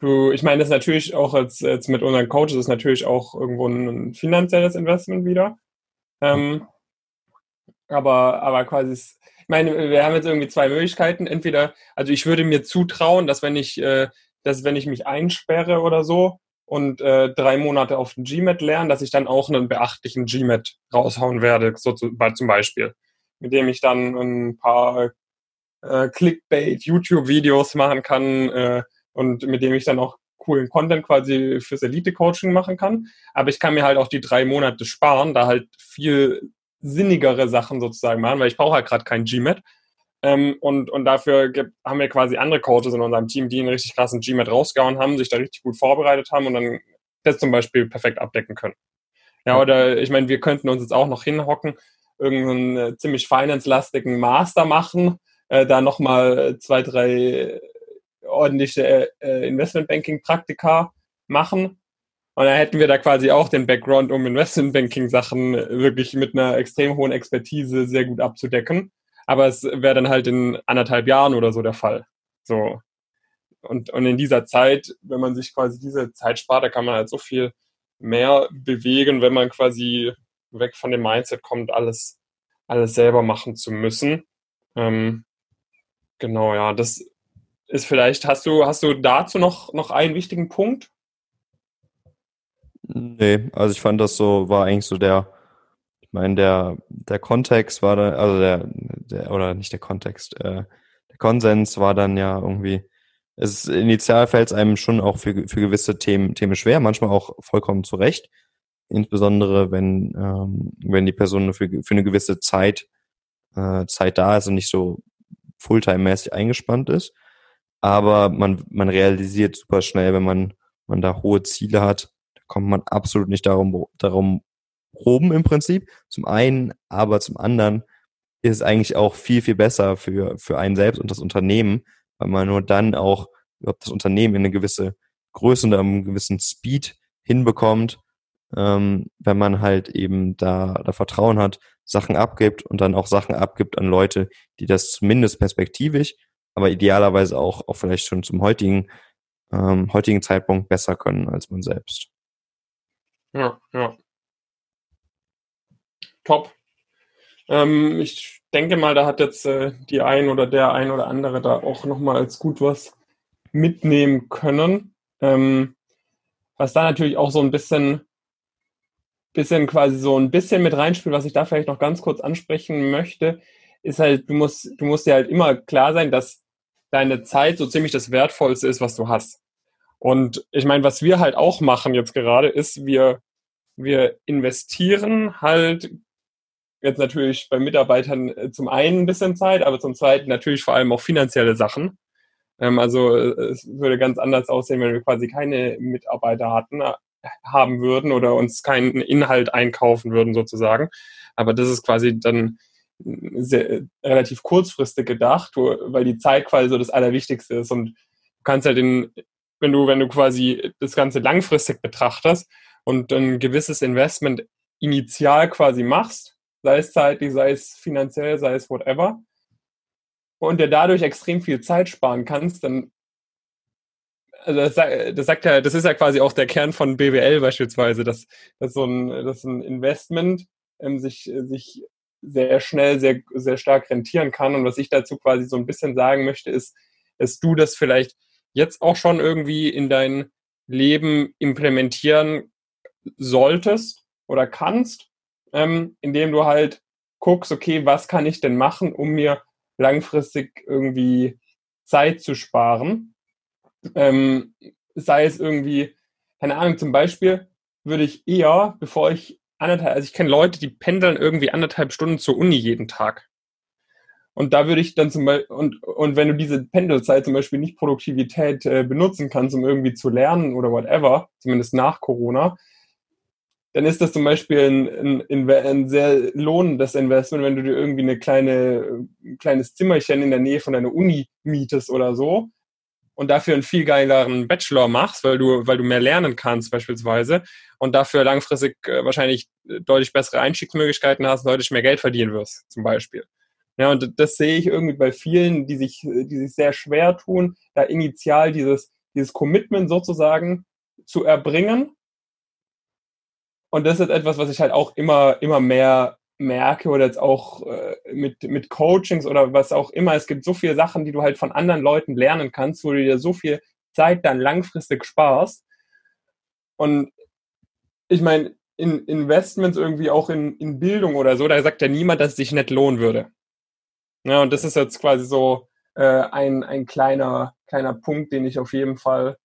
du, ich meine, das ist natürlich auch als, jetzt mit unseren Coaches ist natürlich auch irgendwo ein finanzielles Investment wieder. Ähm, aber, aber quasi, ich meine, wir haben jetzt irgendwie zwei Möglichkeiten. Entweder, also ich würde mir zutrauen, dass wenn ich, äh, dass wenn ich mich einsperre oder so und äh, drei Monate auf den GMAT lerne, dass ich dann auch einen beachtlichen GMAT raushauen werde, so zu, zum Beispiel. Mit dem ich dann ein paar äh, Clickbait, YouTube-Videos machen kann äh, und mit dem ich dann auch coolen Content quasi fürs Elite-Coaching machen kann. Aber ich kann mir halt auch die drei Monate sparen, da halt viel sinnigere Sachen sozusagen machen, weil ich brauche halt gerade kein GMAT. Ähm, und, und dafür gibt, haben wir quasi andere Coaches in unserem Team, die einen richtig krassen GMAT rausgehauen haben, sich da richtig gut vorbereitet haben und dann das zum Beispiel perfekt abdecken können. Ja, oder ich meine, wir könnten uns jetzt auch noch hinhocken, irgendeinen äh, ziemlich finance-lastigen Master machen, äh, da nochmal zwei, drei ordentliche äh, Investmentbanking-Praktika machen und dann hätten wir da quasi auch den Background, um Investmentbanking-Sachen wirklich mit einer extrem hohen Expertise sehr gut abzudecken. Aber es wäre dann halt in anderthalb Jahren oder so der Fall. So. Und, und in dieser Zeit, wenn man sich quasi diese Zeit spart, da kann man halt so viel mehr bewegen, wenn man quasi weg von dem Mindset kommt, alles, alles selber machen zu müssen. Ähm, genau, ja, das ist vielleicht, hast du, hast du dazu noch, noch einen wichtigen Punkt? Nee, also ich fand das so, war eigentlich so der, ich meine, der, der Kontext war da, also der, der, oder nicht der Kontext, äh, der Konsens war dann ja irgendwie, es ist, initial fällt es einem schon auch für, für gewisse Themen, Themen schwer, manchmal auch vollkommen zurecht. Insbesondere wenn, ähm, wenn die Person für, für eine gewisse Zeit, äh, Zeit da ist und nicht so Fulltime-mäßig eingespannt ist. Aber man, man realisiert super schnell, wenn man, man da hohe Ziele hat, kommt man absolut nicht darum, darum rum im Prinzip. Zum einen, aber zum anderen ist es eigentlich auch viel, viel besser für, für einen selbst und das Unternehmen, weil man nur dann auch überhaupt das Unternehmen in eine gewisse Größe und einen gewissen Speed hinbekommt, ähm, wenn man halt eben da, da Vertrauen hat, Sachen abgibt und dann auch Sachen abgibt an Leute, die das zumindest perspektivisch, aber idealerweise auch, auch vielleicht schon zum heutigen, ähm, heutigen Zeitpunkt besser können als man selbst. Ja, ja. Top. Ähm, ich denke mal, da hat jetzt äh, die ein oder der ein oder andere da auch nochmal als gut was mitnehmen können. Ähm, was da natürlich auch so ein bisschen, bisschen quasi so ein bisschen mit reinspielt, was ich da vielleicht noch ganz kurz ansprechen möchte, ist halt, du musst, du musst dir halt immer klar sein, dass deine Zeit so ziemlich das Wertvollste ist, was du hast. Und ich meine, was wir halt auch machen jetzt gerade, ist, wir, wir investieren halt jetzt natürlich bei Mitarbeitern äh, zum einen ein bisschen Zeit, aber zum zweiten natürlich vor allem auch finanzielle Sachen. Ähm, also äh, es würde ganz anders aussehen, wenn wir quasi keine Mitarbeiter hatten, haben würden oder uns keinen Inhalt einkaufen würden sozusagen. Aber das ist quasi dann sehr, relativ kurzfristig gedacht, weil die Zeit quasi so das Allerwichtigste ist und du kannst halt in, wenn du, wenn du quasi das Ganze langfristig betrachtest und ein gewisses Investment initial quasi machst, sei es zeitlich, sei es finanziell, sei es whatever, und der dadurch extrem viel Zeit sparen kannst, dann also das, das sagt ja, das ist ja quasi auch der Kern von BWL beispielsweise, dass, dass so ein, dass ein Investment ähm, sich, sich sehr schnell, sehr, sehr stark rentieren kann. Und was ich dazu quasi so ein bisschen sagen möchte, ist, dass du das vielleicht jetzt auch schon irgendwie in dein Leben implementieren solltest oder kannst, ähm, indem du halt guckst, okay, was kann ich denn machen, um mir langfristig irgendwie Zeit zu sparen. Ähm, sei es irgendwie, keine Ahnung, zum Beispiel würde ich eher, bevor ich anderthalb, also ich kenne Leute, die pendeln irgendwie anderthalb Stunden zur Uni jeden Tag. Und da würde ich dann zum Beispiel, und, und wenn du diese Pendelzeit zum Beispiel nicht Produktivität äh, benutzen kannst, um irgendwie zu lernen oder whatever, zumindest nach Corona, dann ist das zum Beispiel ein, ein, ein, sehr lohnendes Investment, wenn du dir irgendwie eine kleine, ein kleines Zimmerchen in der Nähe von deiner Uni mietest oder so und dafür einen viel geileren Bachelor machst, weil du, weil du mehr lernen kannst beispielsweise und dafür langfristig äh, wahrscheinlich deutlich bessere Einstiegsmöglichkeiten hast, deutlich mehr Geld verdienen wirst, zum Beispiel. Ja, und das sehe ich irgendwie bei vielen, die sich, die sich sehr schwer tun, da initial dieses, dieses Commitment sozusagen zu erbringen. Und das ist etwas, was ich halt auch immer, immer mehr merke oder jetzt auch äh, mit, mit Coachings oder was auch immer. Es gibt so viele Sachen, die du halt von anderen Leuten lernen kannst, wo du dir so viel Zeit dann langfristig sparst. Und ich meine, in Investments irgendwie auch in, in Bildung oder so, da sagt ja niemand, dass es sich nicht lohnen würde. Ja, und das ist jetzt quasi so äh, ein, ein kleiner, kleiner Punkt, den ich auf jeden Fall,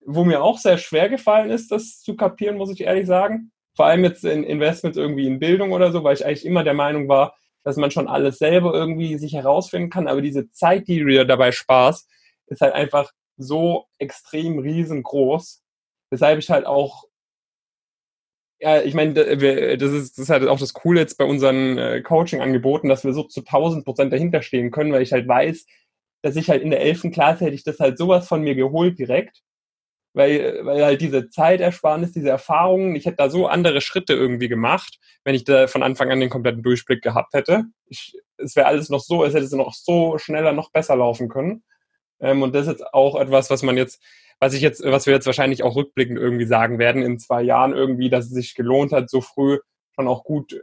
wo mir auch sehr schwer gefallen ist, das zu kapieren, muss ich ehrlich sagen. Vor allem jetzt in Investments irgendwie in Bildung oder so, weil ich eigentlich immer der Meinung war, dass man schon alles selber irgendwie sich herausfinden kann, aber diese Zeit, die du dabei sparst, ist halt einfach so extrem riesengroß, weshalb ich halt auch ja, ich meine, das ist, das ist halt auch das Coole jetzt bei unseren äh, Coaching-Angeboten, dass wir so zu 1000 Prozent dahinter stehen können, weil ich halt weiß, dass ich halt in der 11. Klasse hätte ich das halt sowas von mir geholt direkt, weil, weil halt diese Zeitersparnis, diese Erfahrungen, ich hätte da so andere Schritte irgendwie gemacht, wenn ich da von Anfang an den kompletten Durchblick gehabt hätte. Ich, es wäre alles noch so, es hätte noch so schneller, noch besser laufen können. Ähm, und das ist jetzt auch etwas, was man jetzt was ich jetzt, was wir jetzt wahrscheinlich auch rückblickend irgendwie sagen werden in zwei Jahren irgendwie, dass es sich gelohnt hat, so früh schon auch gut äh,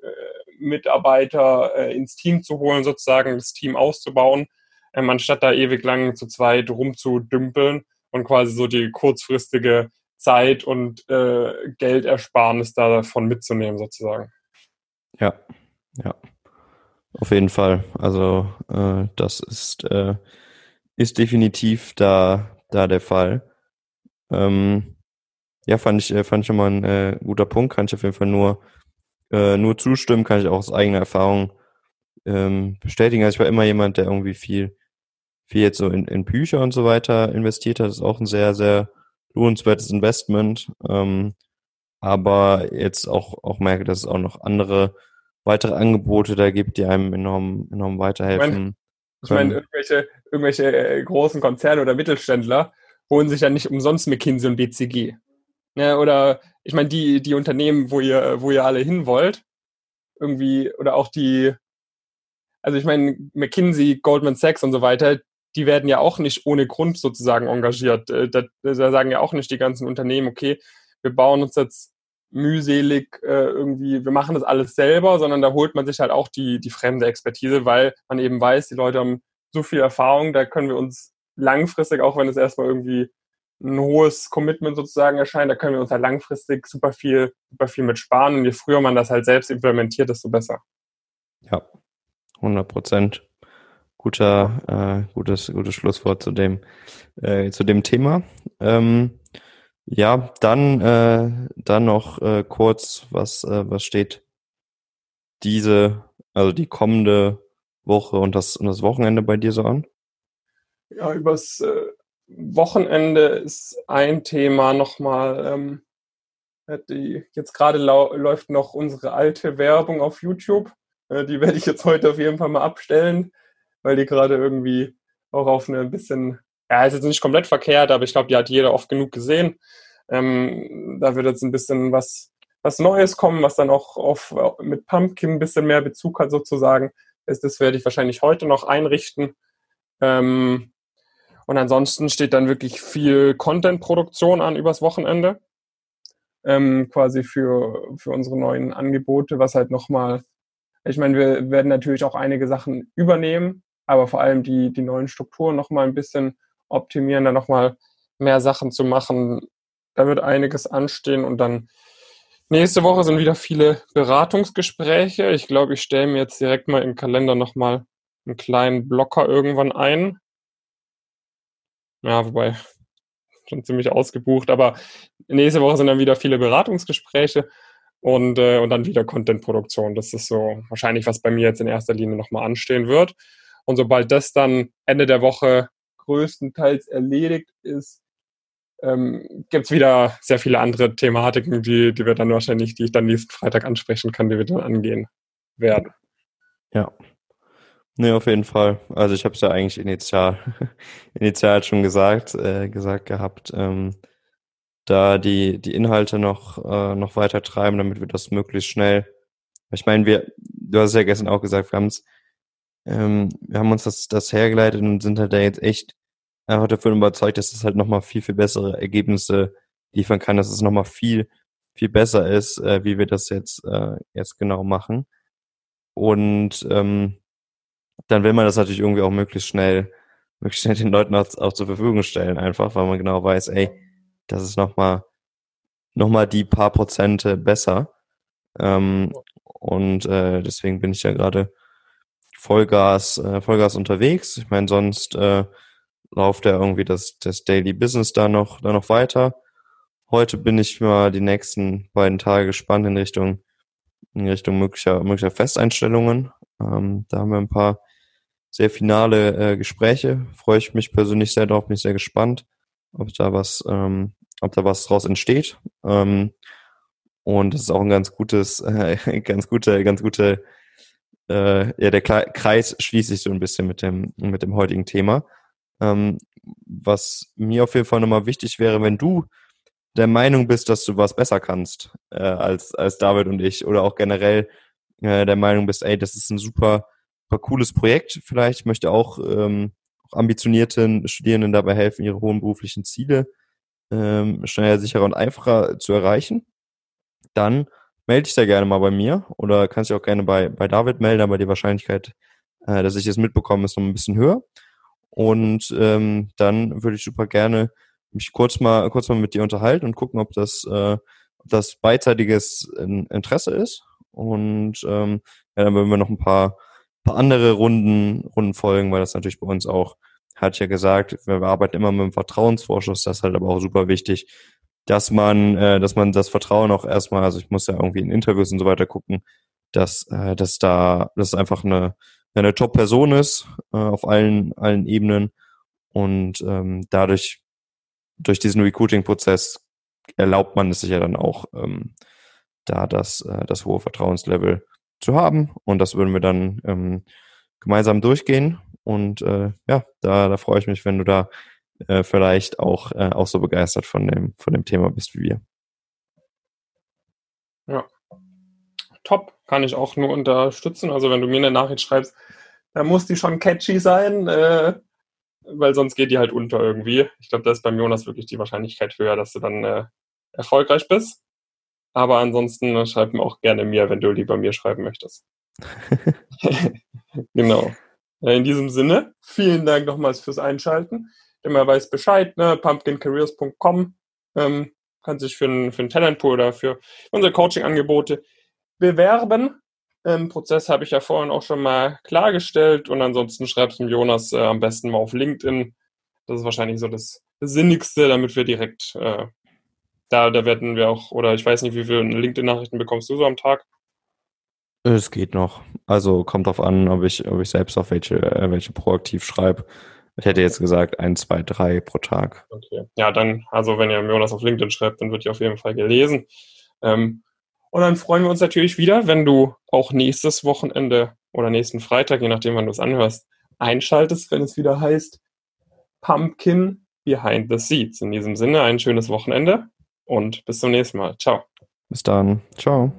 Mitarbeiter äh, ins Team zu holen, sozusagen das Team auszubauen, ähm, anstatt da ewig lang zu zweit rumzudümpeln und quasi so die kurzfristige Zeit und äh, Geldersparnis davon mitzunehmen, sozusagen. Ja, ja. Auf jeden Fall. Also äh, das ist, äh, ist definitiv da, da der Fall. Ähm, ja, fand ich, äh, fand ich schon mal ein äh, guter Punkt. Kann ich auf jeden Fall nur, äh, nur zustimmen, kann ich auch aus eigener Erfahrung ähm, bestätigen. Also ich war immer jemand, der irgendwie viel, viel jetzt so in, in Bücher und so weiter investiert hat. Ist auch ein sehr, sehr lohnenswertes Investment. Ähm, aber jetzt auch, auch merke, dass es auch noch andere weitere Angebote da gibt, die einem enorm, enorm weiterhelfen. Ich meine, ich meine irgendwelche, irgendwelche äh, großen Konzerne oder Mittelständler holen sich ja nicht umsonst McKinsey und BCG. Ja, oder ich meine, die, die Unternehmen, wo ihr, wo ihr alle hin wollt, irgendwie, oder auch die, also ich meine, McKinsey, Goldman Sachs und so weiter, die werden ja auch nicht ohne Grund sozusagen engagiert. Äh, da, da sagen ja auch nicht die ganzen Unternehmen, okay, wir bauen uns jetzt mühselig äh, irgendwie, wir machen das alles selber, sondern da holt man sich halt auch die, die fremde Expertise, weil man eben weiß, die Leute haben so viel Erfahrung, da können wir uns langfristig, auch wenn es erstmal irgendwie ein hohes Commitment sozusagen erscheint, da können wir uns halt langfristig super viel, super viel mit sparen. Und je früher man das halt selbst implementiert, desto besser. Ja, 100 Prozent. Guter, äh, gutes, gutes Schlusswort zu dem, äh, zu dem Thema. Ähm, ja, dann, äh, dann noch äh, kurz, was, äh, was steht diese, also die kommende Woche und das, und das Wochenende bei dir so an? ja, übers äh, Wochenende ist ein Thema nochmal, ähm, die, jetzt gerade läuft noch unsere alte Werbung auf YouTube. Äh, die werde ich jetzt heute auf jeden Fall mal abstellen, weil die gerade irgendwie auch auf eine bisschen, ja, ist jetzt nicht komplett verkehrt, aber ich glaube, die hat jeder oft genug gesehen. Ähm, da wird jetzt ein bisschen was, was Neues kommen, was dann auch auf, mit Pumpkin ein bisschen mehr Bezug hat sozusagen. Das, werde ich wahrscheinlich heute noch einrichten. Ähm, und ansonsten steht dann wirklich viel Content-Produktion an übers Wochenende. Ähm, quasi für, für unsere neuen Angebote, was halt nochmal, ich meine, wir werden natürlich auch einige Sachen übernehmen, aber vor allem die, die neuen Strukturen nochmal ein bisschen optimieren, da nochmal mehr Sachen zu machen. Da wird einiges anstehen und dann nächste Woche sind wieder viele Beratungsgespräche. Ich glaube, ich stelle mir jetzt direkt mal im Kalender nochmal einen kleinen Blocker irgendwann ein, ja, wobei schon ziemlich ausgebucht, aber nächste Woche sind dann wieder viele Beratungsgespräche und, äh, und dann wieder Contentproduktion. Das ist so wahrscheinlich, was bei mir jetzt in erster Linie nochmal anstehen wird. Und sobald das dann Ende der Woche größtenteils erledigt ist, ähm, gibt es wieder sehr viele andere Thematiken, die, die wir dann wahrscheinlich, die ich dann nächsten Freitag ansprechen kann, die wir dann angehen werden. Ja, Nee, auf jeden Fall. Also ich habe es ja eigentlich initial, initial schon gesagt, äh, gesagt gehabt, ähm, da die, die Inhalte noch, äh, noch weiter treiben, damit wir das möglichst schnell. Ich meine, wir, du hast es ja gestern auch gesagt, wir haben's, ähm, wir haben uns das, das hergeleitet und sind halt da jetzt echt einfach davon überzeugt, dass es halt nochmal viel, viel bessere Ergebnisse liefern kann, dass es nochmal viel, viel besser ist, äh, wie wir das jetzt, äh, jetzt genau machen. Und ähm, dann will man das natürlich irgendwie auch möglichst schnell, möglichst schnell den Leuten auch, auch zur Verfügung stellen, einfach, weil man genau weiß, ey, das ist nochmal noch mal die paar Prozente besser. Ähm, und äh, deswegen bin ich ja gerade Vollgas, äh, Vollgas unterwegs. Ich meine, sonst äh, läuft ja irgendwie das, das Daily Business da noch, da noch weiter. Heute bin ich mal die nächsten beiden Tage gespannt in Richtung, in Richtung möglicher, möglicher Festeinstellungen. Ähm, da haben wir ein paar sehr finale äh, Gespräche. Freue ich mich persönlich sehr drauf, bin ich sehr gespannt, ob da was, ähm, ob da was draus entsteht. Ähm, und das ist auch ein ganz gutes, äh, ganz gute, ganz gute, äh, ja, der Kreis schließt sich so ein bisschen mit dem, mit dem heutigen Thema. Ähm, was mir auf jeden Fall nochmal wichtig wäre, wenn du der Meinung bist, dass du was besser kannst äh, als, als David und ich oder auch generell äh, der Meinung bist, ey, das ist ein super, super cooles Projekt vielleicht, möchte auch, ähm, ambitionierten Studierenden dabei helfen, ihre hohen beruflichen Ziele ähm, schneller, sicherer und einfacher zu erreichen, dann melde dich da gerne mal bei mir oder kannst dich auch gerne bei, bei David melden, aber die Wahrscheinlichkeit, äh, dass ich das mitbekomme, ist noch ein bisschen höher. Und ähm, dann würde ich super gerne mich kurz mal, kurz mal mit dir unterhalten und gucken, ob das, äh, ob das beidseitiges Interesse ist. Und ähm, ja, dann würden wir noch ein paar, paar andere Runden, Runden folgen, weil das natürlich bei uns auch, hat ja gesagt, wir arbeiten immer mit dem Vertrauensvorschuss, das ist halt aber auch super wichtig, dass man, äh, dass man das Vertrauen auch erstmal, also ich muss ja irgendwie in Interviews und so weiter gucken, dass, äh, dass da, dass einfach eine, eine Top-Person ist äh, auf allen, allen Ebenen und ähm, dadurch durch diesen Recruiting-Prozess erlaubt man es sich ja dann auch, ähm, da das, äh, das hohe Vertrauenslevel zu haben. Und das würden wir dann ähm, gemeinsam durchgehen. Und äh, ja, da, da freue ich mich, wenn du da äh, vielleicht auch, äh, auch so begeistert von dem, von dem Thema bist wie wir. Ja. Top, kann ich auch nur unterstützen. Also wenn du mir eine Nachricht schreibst, dann muss die schon catchy sein. Äh, weil sonst geht die halt unter irgendwie. Ich glaube, da ist beim Jonas wirklich die Wahrscheinlichkeit höher, dass du dann äh, erfolgreich bist. Aber ansonsten äh, schreib mir auch gerne mir, wenn du lieber mir schreiben möchtest. genau. In diesem Sinne, vielen Dank nochmals fürs Einschalten. Immer weiß Bescheid, ne? pumpkincareers.com ähm, kann sich für ein, für Talentpool oder für unsere Coaching-Angebote bewerben. Ähm, Prozess habe ich ja vorhin auch schon mal klargestellt und ansonsten schreibst du Jonas äh, am besten mal auf LinkedIn. Das ist wahrscheinlich so das, Sinnigste, damit wir direkt äh, da, da werden wir auch, oder ich weiß nicht, wie viele LinkedIn-Nachrichten bekommst du so am Tag? Es geht noch. Also kommt drauf an, ob ich, ob ich selbst auf welche, äh, welche proaktiv schreibe. Ich hätte jetzt gesagt, ein, zwei, drei pro Tag. Okay. Ja, dann, also wenn ihr Jonas auf LinkedIn schreibt, dann wird ihr auf jeden Fall gelesen. Ähm, und dann freuen wir uns natürlich wieder, wenn du auch nächstes Wochenende oder nächsten Freitag, je nachdem, wann du es anhörst, einschaltest, wenn es wieder heißt Pumpkin Behind the Seats. In diesem Sinne ein schönes Wochenende und bis zum nächsten Mal. Ciao. Bis dann. Ciao.